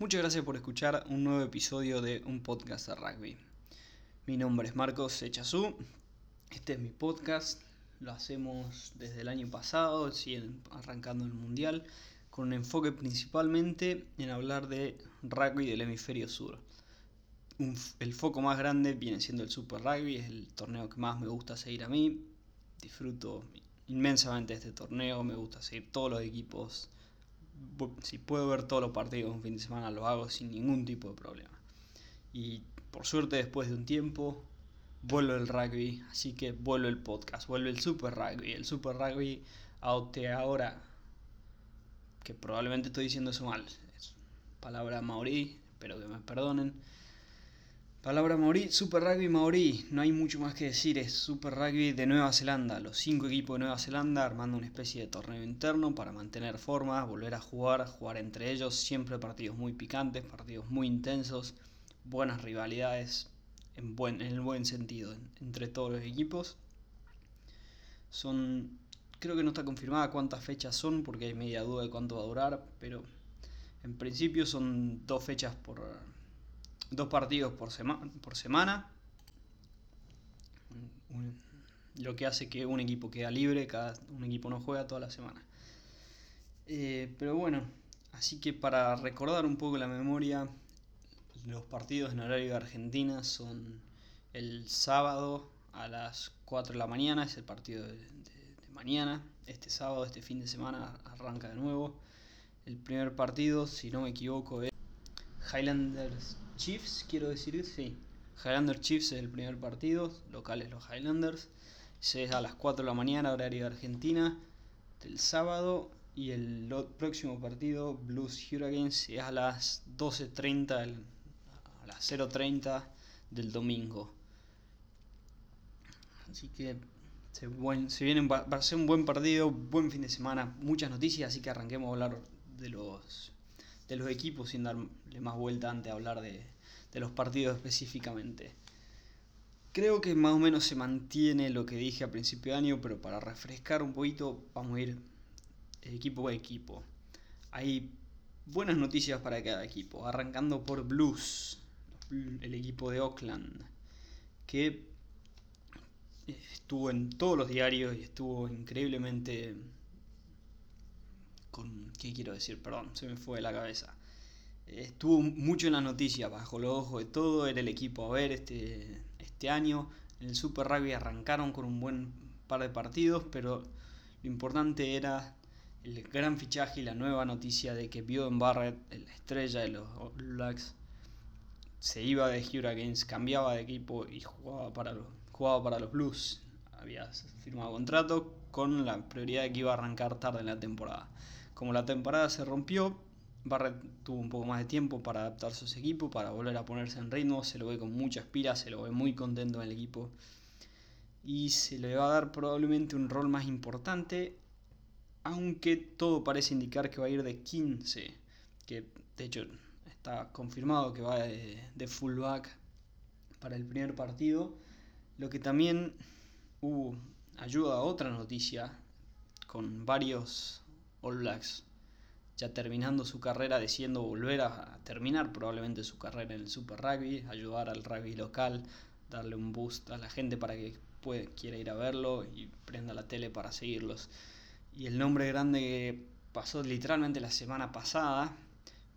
Muchas gracias por escuchar un nuevo episodio de un podcast de rugby. Mi nombre es Marcos Echazú. Este es mi podcast. Lo hacemos desde el año pasado, siguen arrancando el mundial, con un enfoque principalmente en hablar de rugby del hemisferio sur. el foco más grande viene siendo el Super Rugby, es el torneo que más me gusta seguir a mí. Disfruto inmensamente este torneo, me gusta seguir todos los equipos si puedo ver todos los partidos un fin de semana, lo hago sin ningún tipo de problema. Y por suerte, después de un tiempo, vuelve el rugby, así que vuelve el podcast, vuelve el Super Rugby. El Super Rugby ahora, que probablemente estoy diciendo eso mal, es palabra maorí, espero que me perdonen Palabra Maori, Super Rugby Maori, no hay mucho más que decir, es Super Rugby de Nueva Zelanda, los cinco equipos de Nueva Zelanda armando una especie de torneo interno para mantener forma, volver a jugar, jugar entre ellos, siempre partidos muy picantes, partidos muy intensos, buenas rivalidades en, buen, en el buen sentido entre todos los equipos. Son, creo que no está confirmada cuántas fechas son porque hay media duda de cuánto va a durar, pero en principio son dos fechas por dos partidos por, por semana, lo que hace que un equipo queda libre, cada un equipo no juega toda la semana. Eh, pero bueno, así que para recordar un poco la memoria, los partidos en horario de Argentina son el sábado a las 4 de la mañana, es el partido de mañana. Este sábado, este fin de semana, arranca de nuevo. El primer partido, si no me equivoco, es Highlanders Chiefs, quiero decir, sí. Highlanders Chiefs es el primer partido, locales los Highlanders. Es a las 4 de la mañana, horario de Argentina, del sábado. Y el próximo partido, Blues Hurricanes, es a las 12.30, a las 0.30 del domingo. Así que se, viene, va a ser un buen partido, buen fin de semana, muchas noticias, así que arranquemos a hablar de los de los equipos sin darle más vuelta antes de hablar de, los partidos específicamente. Creo que más o menos se mantiene lo que dije a principio de año, pero para refrescar un poquito vamos a ir equipo a equipo. Hay buenas noticias para cada equipo, arrancando por Blues, el equipo de Oakland, que estuvo en todos los diarios y estuvo increíblemente con... ¿Qué quiero decir? Perdón, se me fue de la cabeza. Estuvo mucho en las noticias, bajo los ojos de todo, era el equipo a ver este, este año. En el Super Rugby arrancaron con un buen par de partidos, pero lo importante era el gran fichaje y la nueva noticia de que en Barrett, la estrella de los Blacks, se iba de Hurricanes, cambiaba de equipo y jugaba para los, jugaba para los Blues. Había firmado contrato con la prioridad de que iba a arrancar tarde en la temporada. Como la temporada se rompió, Barrett tuvo un poco más de tiempo para adaptarse a su equipo, para volver a ponerse en ritmo, se lo ve con mucha espira, se lo ve muy contento en el equipo y se le va a dar probablemente un rol más importante, aunque todo parece indicar que va a ir de 15, que de hecho está confirmado que va de, de fullback para el primer partido, lo que también hubo ayuda a otra noticia con varios All Blacks ya terminando su carrera, decidiendo volver a, terminar probablemente su carrera en el Super Rugby, ayudar al rugby local, darle un boost a la gente para que puede, quiera ir a verlo y prenda la tele para seguirlos. Y el nombre grande que pasó literalmente la semana pasada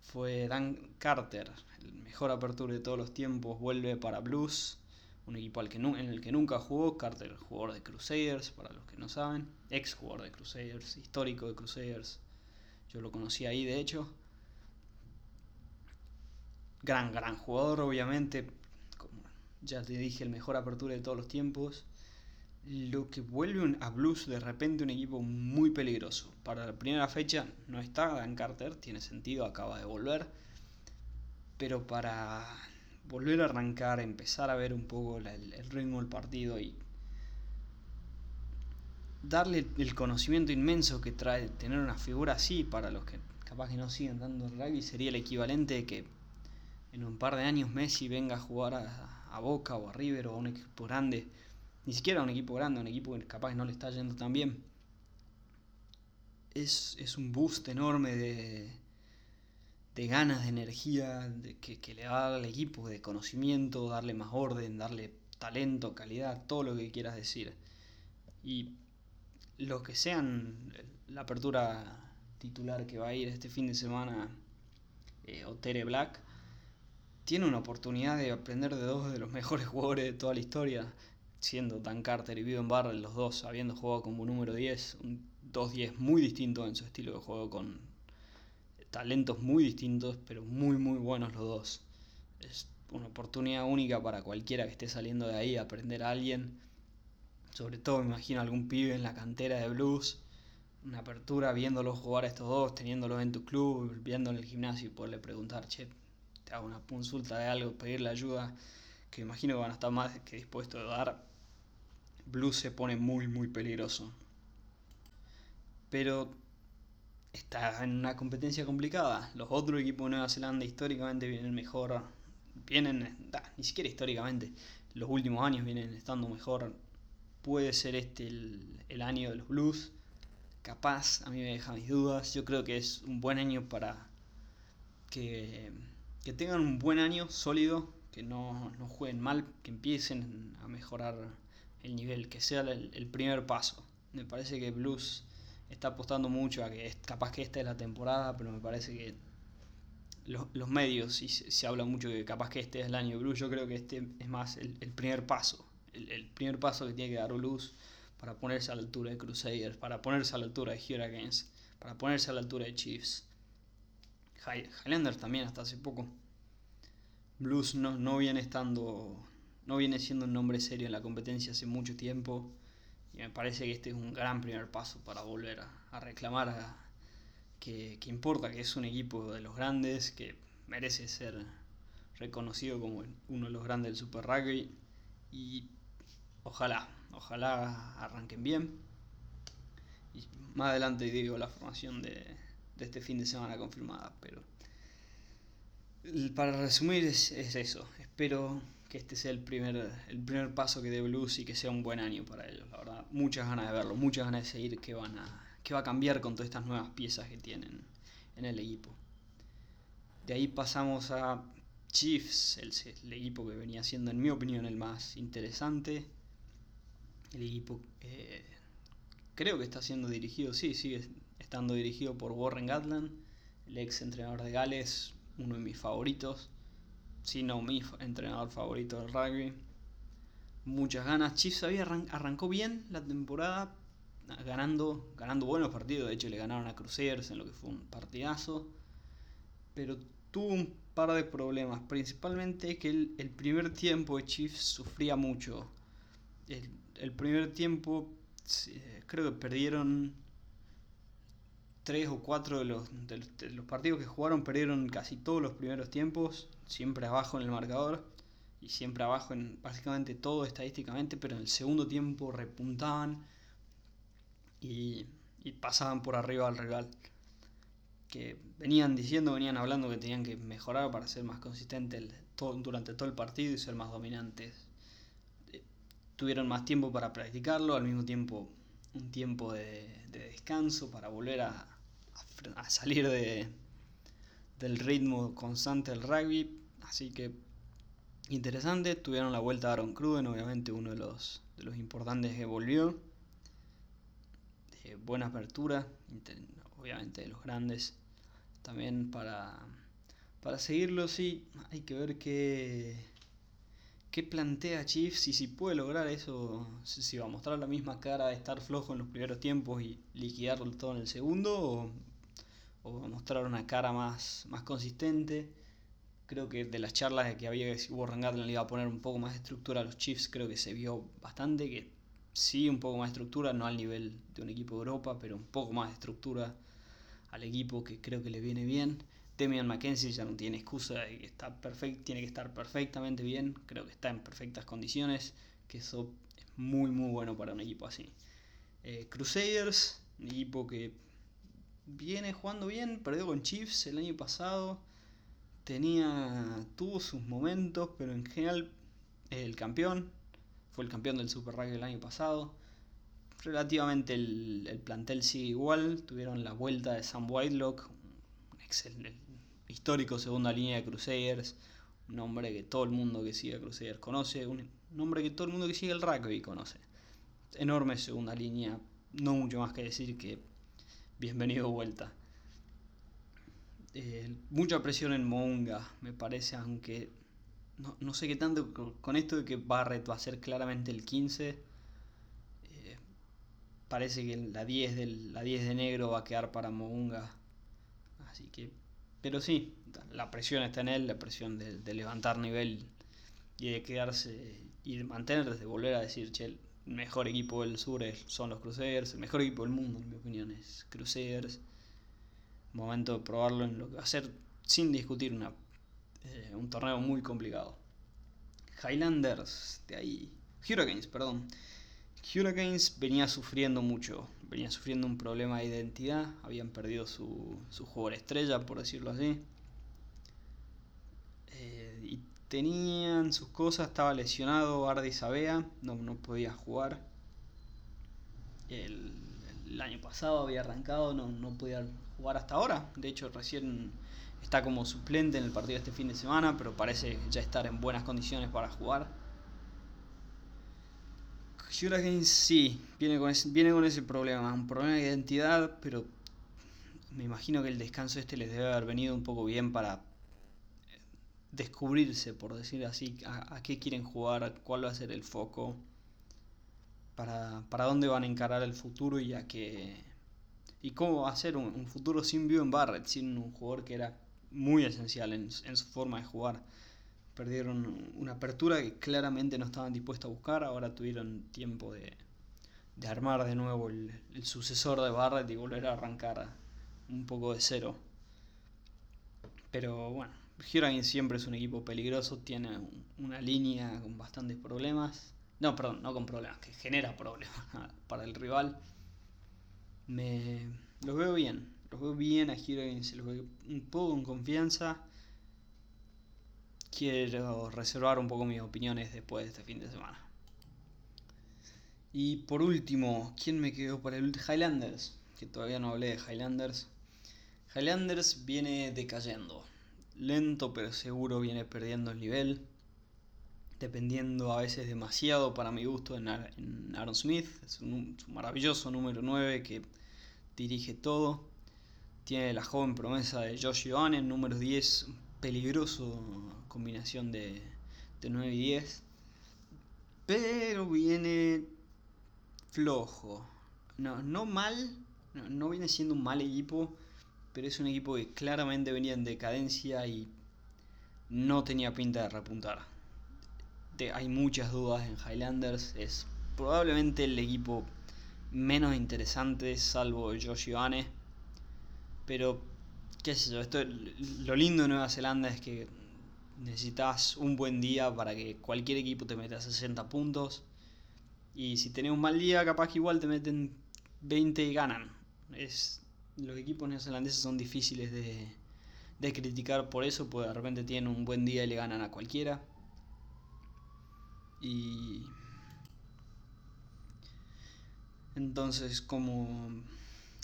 fue Dan Carter, el mejor apertura de todos los tiempos, vuelve para Blues, un equipo al que, en el que nunca jugó, Carter, jugador de Crusaders, para los que no saben, ex jugador de Crusaders, histórico de Crusaders, yo lo conocí ahí de hecho. Gran, gran jugador, obviamente. Como ya te dije, el mejor apertura de todos los tiempos. Lo que vuelve a Blues de repente un equipo muy peligroso. Para la primera fecha no está Dan Carter, tiene sentido, acaba de volver. Pero para volver a arrancar, empezar a ver un poco el, el ritmo del partido y darle el conocimiento inmenso que trae tener una figura así para los que capaz que no siguen dando rugby sería el equivalente de que en un par de años Messi venga a jugar a, Boca o a River o a un equipo grande, ni siquiera a un equipo grande, a un equipo que capaz no le está yendo tan bien. Es, es un boost enorme de, de ganas, de energía de, que, que, le va a dar al equipo, de conocimiento, darle más orden, darle talento, calidad, todo lo que quieras decir. Y los que sean la apertura titular que va a ir este fin de semana, eh, Otere Black, tiene una oportunidad de aprender de dos de los mejores jugadores de toda la historia, siendo Dan Carter y Vivian Barrel los dos, habiendo jugado como número 10, un 2-10 muy distinto en su estilo de juego, con talentos muy distintos, pero muy muy buenos los dos. Es una oportunidad única para cualquiera que esté saliendo de ahí, aprender a alguien. Sobre todo me imagino algún pibe en la cantera de blues, una apertura viéndolos jugar a estos dos, teniéndolos en tu club, viendo en el gimnasio y poderle preguntar, che, te hago una consulta de algo, pedirle ayuda, que me imagino que van a estar más que dispuestos a dar. Blues se pone muy muy peligroso. Pero está en una competencia complicada. Los otros equipos de Nueva Zelanda históricamente vienen mejor, vienen, ni siquiera históricamente, los últimos años vienen estando mejor. Puede ser este el, año de los Blues. Capaz, a mí me deja mis dudas. Yo creo que es un buen año para que, que tengan un buen año sólido, que no, no, jueguen mal, que empiecen a mejorar el nivel, que sea el, el primer paso. Me parece que Blues está apostando mucho a que es, capaz que esta es la temporada, pero me parece que los, los medios, y se, se, habla mucho de que capaz que este es el año de Blues, yo creo que este es más el, el primer paso, el, el, primer paso que tiene que dar Blues para ponerse a la altura de Crusaders, para ponerse a la altura de Hurricanes, para ponerse a la altura de Chiefs. Highlanders también hasta hace poco. Blues no, no viene estando, no viene siendo un nombre serio en la competencia hace mucho tiempo y me parece que este es un gran primer paso para volver a, reclamar que, que, importa, que es un equipo de los grandes, que merece ser reconocido como uno de los grandes del Super Rugby. Y ojalá, ojalá arranquen bien. Y más adelante digo la formación de, de este fin de semana confirmada, pero para resumir es, es eso. Espero que este sea el primer, el primer paso que dé Blues y que sea un buen año para ellos. La verdad, muchas ganas de verlo, muchas ganas de seguir qué, a, qué va a cambiar con todas estas nuevas piezas que tienen en el equipo. De ahí pasamos a Chiefs, el, equipo que venía siendo, en mi opinión, el más interesante. El equipo creo que está siendo dirigido, sí, sigue estando dirigido por Warren Gatland, el ex entrenador de Gales, uno de mis favoritos si no mi entrenador favorito del rugby. Muchas ganas. Chiefs había arran arrancó bien la temporada, ganando, ganando buenos partidos. De hecho, le ganaron a Crusaders en lo que fue un partidazo. Pero tuvo un par de problemas. Principalmente que el, primer tiempo de Chiefs sufría mucho. El, primer tiempo, creo que perdieron tres o cuatro de los, partidos que jugaron perdieron casi todos los primeros tiempos, siempre abajo en el marcador y siempre abajo en básicamente todo estadísticamente, pero en el segundo tiempo repuntaban y, y pasaban por arriba al rival. Que venían diciendo, venían hablando que tenían que mejorar para ser más consistentes durante todo el partido y ser más dominantes. Eh, tuvieron más tiempo para practicarlo, al mismo tiempo un tiempo de, de descanso para volver a, a salir de, del ritmo constante del rugby. Así que interesante. Tuvieron la vuelta a Aaron Cruden, obviamente uno de los, de los importantes que volvió. De buena apertura, obviamente de los grandes. También para, para seguirlo, sí, hay que ver qué, qué plantea Chiefs y si puede lograr eso, si va a mostrar la misma cara de estar flojo en los primeros tiempos y liquidarlo todo en el segundo, o o mostrar una cara más, más consistente. Creo que de las charlas que había que Warren Gatland le iba a poner un poco más de estructura a los Chiefs, creo que se vio bastante que sí, un poco más de estructura, no al nivel de un equipo de Europa, pero un poco más de estructura al equipo que creo que le viene bien. Demian McKenzie ya no tiene excusa, está perfect, tiene que estar perfectamente bien, creo que está en perfectas condiciones, que eso es muy muy bueno para un equipo así. Eh, Crusaders, un equipo que viene jugando bien, perdió con Chiefs el año pasado. Tenía, tuvo sus momentos, pero en general el campeón. Fue el campeón del Super Rugby el año pasado. Relativamente el, el plantel sigue igual. Tuvieron la vuelta de Sam Whitelock, un, histórico segunda línea de Crusaders, un nombre que todo el mundo que sigue a Crusaders conoce, un nombre que todo el mundo que sigue el rugby conoce. Enorme segunda línea, no mucho más que decir que bienvenido vuelta. Eh, mucha presión en Monga, me parece, aunque no, sé qué tanto con esto de que Barrett va a ser claramente el 15. Eh, parece que la 10, del, la 10 de negro va a quedar para Mounga. Así que, pero sí, la presión está en él, la presión de, levantar nivel y de quedarse y de mantenerse, de volver a decir, che, el mejor equipo del sur son los Crusaders, el mejor equipo del mundo, en mi opinión, es Crusaders. Momento de probarlo en lo que va a ser, sin discutir, una eh, un torneo muy complicado. Highlanders, de ahí. Hurricanes, perdón. Hurricanes venía sufriendo mucho, venía sufriendo un problema de identidad, habían perdido su, su jugador estrella, por decirlo así. Eh, y tenían sus cosas, estaba lesionado Ardi Sabea, no, no podía jugar. El, el, año pasado había arrancado, no, no podía jugar hasta ahora. De hecho, recién Está como suplente en el partido este fin de semana, pero parece ya estar en buenas condiciones para jugar. Hurricanes sí, viene con, ese, viene con ese problema, un problema de identidad, pero me imagino que el descanso este les debe haber venido un poco bien para descubrirse, por decir así, a, qué quieren jugar, cuál va a ser el foco, para, para dónde van a encarar el futuro y a qué, y cómo va a ser un, futuro sin en Barrett, sin un jugador que era muy esencial en, su forma de jugar. Perdieron una apertura que claramente no estaban dispuestos a buscar, ahora tuvieron tiempo de, armar de nuevo el, sucesor de Barrett y volver a arrancar un poco de cero. Pero bueno, Hurricane siempre es un equipo peligroso, tiene una línea con bastantes problemas. No, perdón, no con problemas, que genera problemas para el rival. Me los veo bien, los veo bien a Hurricanes, los veo un poco con confianza. Quiero reservar un poco mis opiniones después de este fin de semana. Y por último, ¿quién me quedó para el Highlanders? Que todavía no hablé de Highlanders. Highlanders viene decayendo. Lento pero seguro viene perdiendo el nivel. Dependiendo a veces demasiado para mi gusto en, Aaron Smith. Es un, maravilloso número 9 que dirige todo. Tiene la joven promesa de Josh en número 10, peligroso combinación de, 9 y 10. Pero viene flojo. No, no mal, no, viene siendo un mal equipo, pero es un equipo que claramente venía en decadencia y no tenía pinta de repuntar. Hay muchas dudas en Highlanders, es probablemente el equipo menos interesante salvo Josh Ioane pero, qué sé yo, esto, lo lindo de Nueva Zelanda es que necesitas un buen día para que cualquier equipo te meta 60 puntos. Y si tenés un mal día, capaz que igual te meten 20 y ganan. Es, los equipos neozelandeses son difíciles de, de criticar por eso, porque de repente tienen un buen día y le ganan a cualquiera. Y entonces como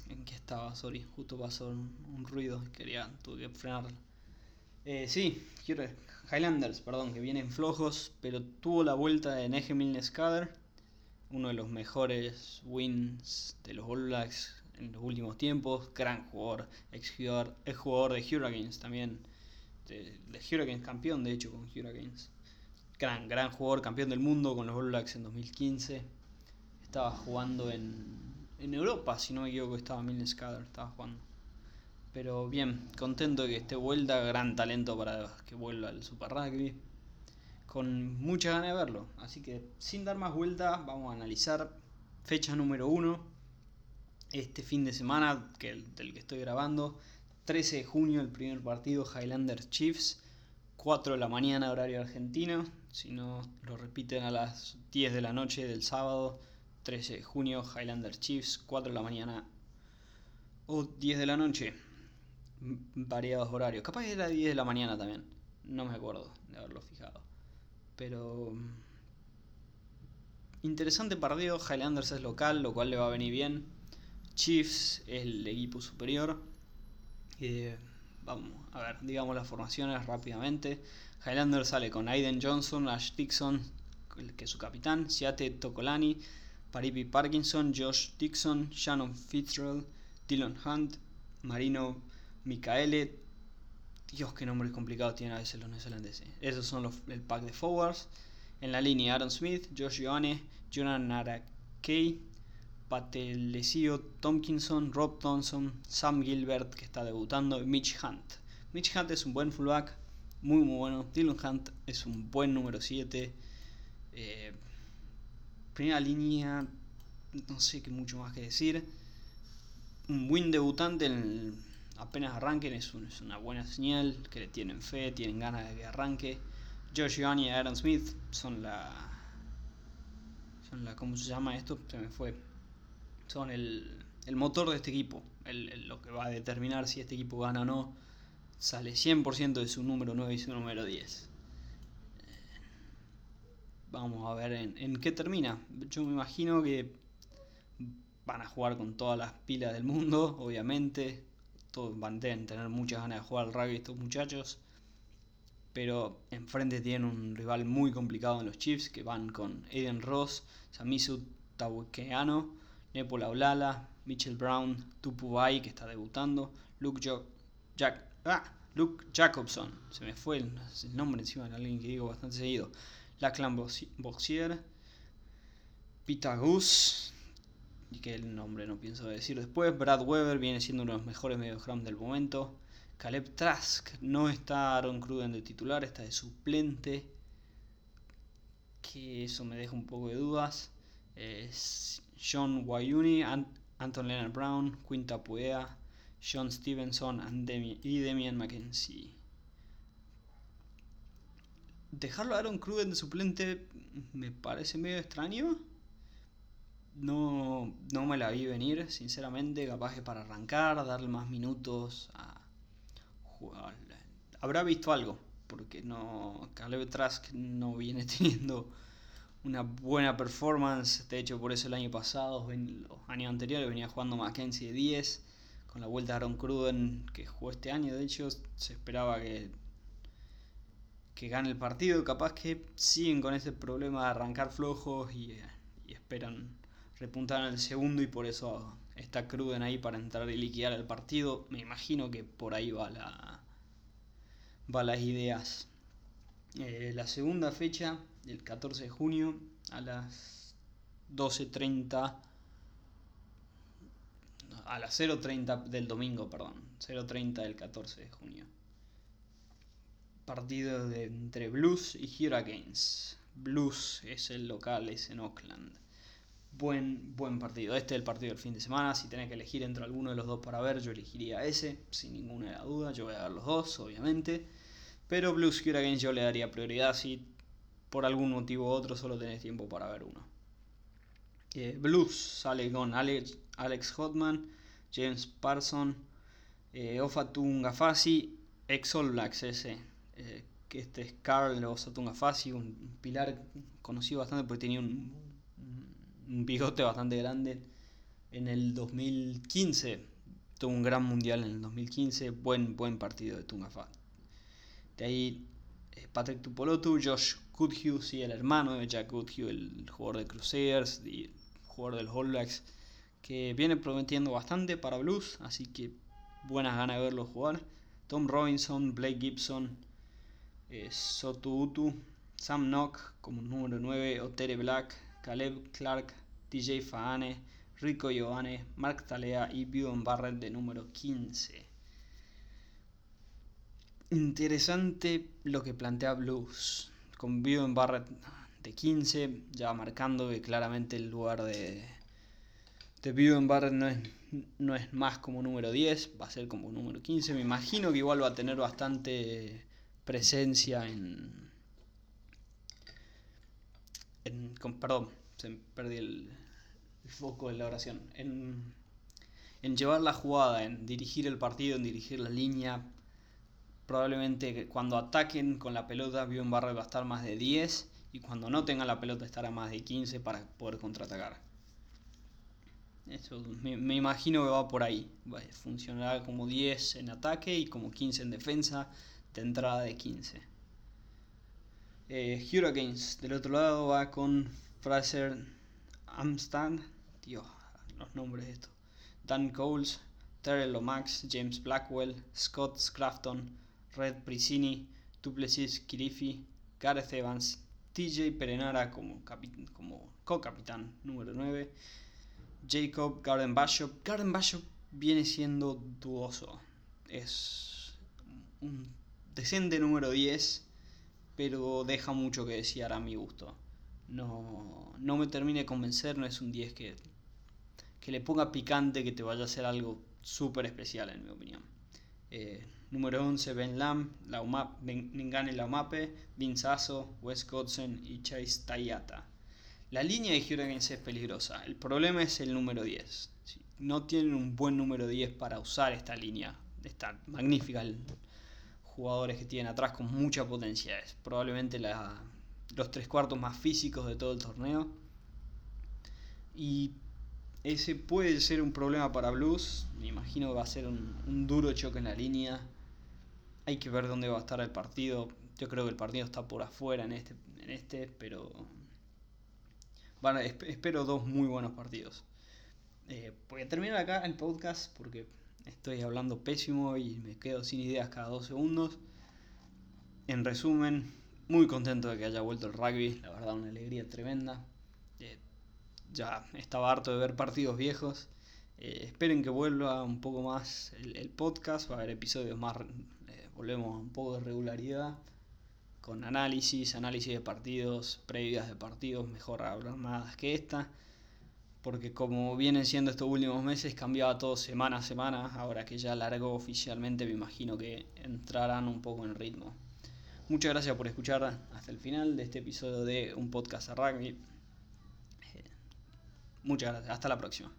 en qué estaba, sorry, justo pasó un, ruido, quería, tuve que frenarlo. Eh, sí, Highlanders, perdón, que vienen flojos, pero tuvo la vuelta de Nehemil Skader, uno de los mejores wins de los All Blacks en los últimos tiempos, gran jugador, ex jugador, jugador de Hurricanes también, de, de, Hurricanes campeón de hecho con Hurricanes, gran, gran jugador, campeón del mundo con los All Blacks en 2015, estaba jugando en en Europa, si no me equivoco, estaba Milne Skader, estaba jugando. Pero bien, contento de que esté vuelta, gran talento para que vuelva al Super Rugby. Con mucha ganas de verlo. Así que sin dar más vueltas, vamos a analizar fecha número 1. Este fin de semana, que del que estoy grabando. 13 de junio, el primer partido, Highlanders Chiefs. 4 de la mañana, horario argentino. Si no, lo repiten a las 10 de la noche del sábado 13 de junio, Highlander Chiefs, 4 de la mañana o 10 de la noche. Variados horarios. Capaz era 10 de la mañana también. No me acuerdo de haberlo fijado. Pero... Interesante partido. Highlanders es local, lo cual le va a venir bien. Chiefs es el equipo superior. Eh, Vamos a ver, digamos las formaciones rápidamente. Highlander sale con Aiden Johnson, Ash Dixon, que es su capitán, Siate Tokolani, Paripi Parkinson, Josh Dixon, Shannon Fitzgerald, Dylan Hunt, Marino Micaele. Dios, qué nombres complicados tienen a veces los neozelandeses. Esos son el pack de forwards. En la línea Aaron Smith, Josh Ioane, Jonathan Narakei, Patelesio Tompkinson, Rob Thompson, Sam Gilbert que está debutando y Mitch Hunt. Mitch Hunt es un buen fullback, muy muy bueno. Dylan Hunt es un buen número 7. Eh, primera línea, no sé qué mucho más que decir. Un buen debutante en apenas arranquen es, una buena señal, que le tienen fe, tienen ganas de que arranque. Josh Young y Aaron Smith son la, son la, ¿cómo se llama esto? Se me fue son el, motor de este equipo, lo que va a determinar si este equipo gana o no, sale 100% de su número 9 y su número 10. Vamos a ver en, qué termina. Yo me imagino que van a jugar con todas las pilas del mundo, obviamente. Todos van a tener muchas ganas de jugar al rugby estos muchachos. Pero enfrente tienen un rival muy complicado en los Chiefs que van con Aiden Ross, Samisu Tawekeano Nepo Laulala, Mitchell Brown, Tupubai que está debutando, Luke, Jack, ah, Luke Jacobson, se me fue el, nombre encima de alguien que digo bastante seguido, Lachlan Boxier, Pita Goose, y que el nombre no pienso decir después, Brad Weber viene siendo uno de los mejores mediocrams del momento, Caleb Trask, no está Aaron Cruden de titular, está de suplente, que eso me deja un poco de dudas. John Wayuni, Anton Leonard Brown, Quinta Puea, John Stevenson y Demian McKenzie. Dejarlo a Aaron Cruden de suplente me parece medio extraño. No, no me la vi venir, sinceramente, capaz que para arrancar, darle más minutos a jugar. Habrá visto algo, porque no Caleb Trask no viene teniendo una buena performance. De hecho, por eso el año pasado, los años anteriores, venía jugando Mackenzie de 10. Con la vuelta de Aaron Cruden que jugó este año, de hecho, se esperaba que, que gane el partido. Capaz que siguen con ese problema de arrancar flojos y, esperan repuntar en el segundo y por eso está Cruden ahí para entrar y liquidar el partido. Me imagino que por ahí va la va las ideas. Eh, la segunda fecha el 14 de junio a las 12.30 a las 0.30 del domingo, perdón, 0.30 del 14 de junio. Partido de, entre Blues y Hurricanes. Blues es el local, es en Oakland. Buen, buen partido. Este es el partido del fin de semana. Si tenés que elegir entre alguno de los dos para ver, yo elegiría ese, sin ninguna duda. Yo voy a ver los dos, obviamente. Pero Blues Hurricanes yo le daría prioridad si por algún motivo u otro solo tenés tiempo para ver uno. Eh, Blues sale con Alex, Alex Hotman, James Parson, eh, Ofatungafasi, ex All Blacks ese, eh, que este es Carl Ofatungafasi, un pilar conocido bastante porque tenía un, bigote bastante grande. En el 2015 tuvo un gran mundial en el 2015, buen, buen partido de Tungafa. De ahí eh, Patrick Tupolotu, Josh Goodhue, sí, el hermano de Jack Goodhue, el jugador de Crusaders y jugador del All Blacks, que viene prometiendo bastante para Blues, así que buenas ganas de verlo jugar. Tom Robinson, Blake Gibson, eh, Utu, Sam Nock como número 9, Otere Black, Caleb Clark, DJ Faane, Rico Giovanni, Mark Talea y Bjorn Barrett de número 15. Interesante lo que plantea Blues con en Barrett de 15, ya marcando que claramente el lugar de, de en Barrett no es, no es más como número 10, va a ser como número 15. Me imagino que igual va a tener bastante presencia en. en perdón, se me perdí el, foco de la oración. En, en llevar la jugada, en dirigir el partido, en dirigir la línea, probablemente cuando ataquen con la pelota Bjorn Barrett va a estar más de 10 y cuando no tenga la pelota estará más de 15 para poder contraatacar. Eso, me, imagino que va por ahí. Funcionará como 10 en ataque y como 15 en defensa, de entrada de 15. Eh, Hurricanes, del otro lado, va con Fraser Amstad, Dios, los nombres de esto. Dan Coles, Terrell Lomax, James Blackwell, Scott Scrafton, Red Priscini, Duplessis Kirifi, Gareth Evans, TJ Perenara como, como co-capitán número 9, Jacob Garden Bishop. Garden viene siendo dudoso. Es un decente número 10, pero deja mucho que desear a mi gusto. No, no me termine de convencer, no es un 10 que, que le ponga picante, que te vaya a hacer algo súper especial en mi opinión. Eh, número 11, Ben Lam, la Ningane Laumape, Vince Aso, Wes Godsen y Chase Tayata. La línea de Hurricanes es peligrosa. El problema es el número 10. No tienen un buen número 10 para usar esta línea. Está magnífica. Jugadores que tienen atrás con mucha potencia. Es probablemente los tres cuartos más físicos de todo el torneo. Y ese puede ser un problema para Blues. Me imagino que va a ser un, un duro choque en la línea. Hay que ver dónde va a estar el partido. Yo creo que el partido está por afuera en este, en este pero bueno, espero dos muy buenos partidos. Eh, voy a terminar acá el podcast porque estoy hablando pésimo y me quedo sin ideas cada dos segundos. En resumen, muy contento de que haya vuelto el rugby, la verdad una alegría tremenda. Eh, ya estaba harto de ver partidos viejos. Eh, esperen que vuelva un poco más el, podcast, va a haber episodios más, eh, volvemos a un poco de regularidad con análisis, análisis de partidos, previas de partidos, mejor más que esta, porque como vienen siendo estos últimos meses, cambiaba todo semana a semana, ahora que ya largó oficialmente, me imagino que entrarán un poco en ritmo. Muchas gracias por escuchar hasta el final de este episodio de un podcast a rugby. Eh, muchas gracias, hasta la próxima.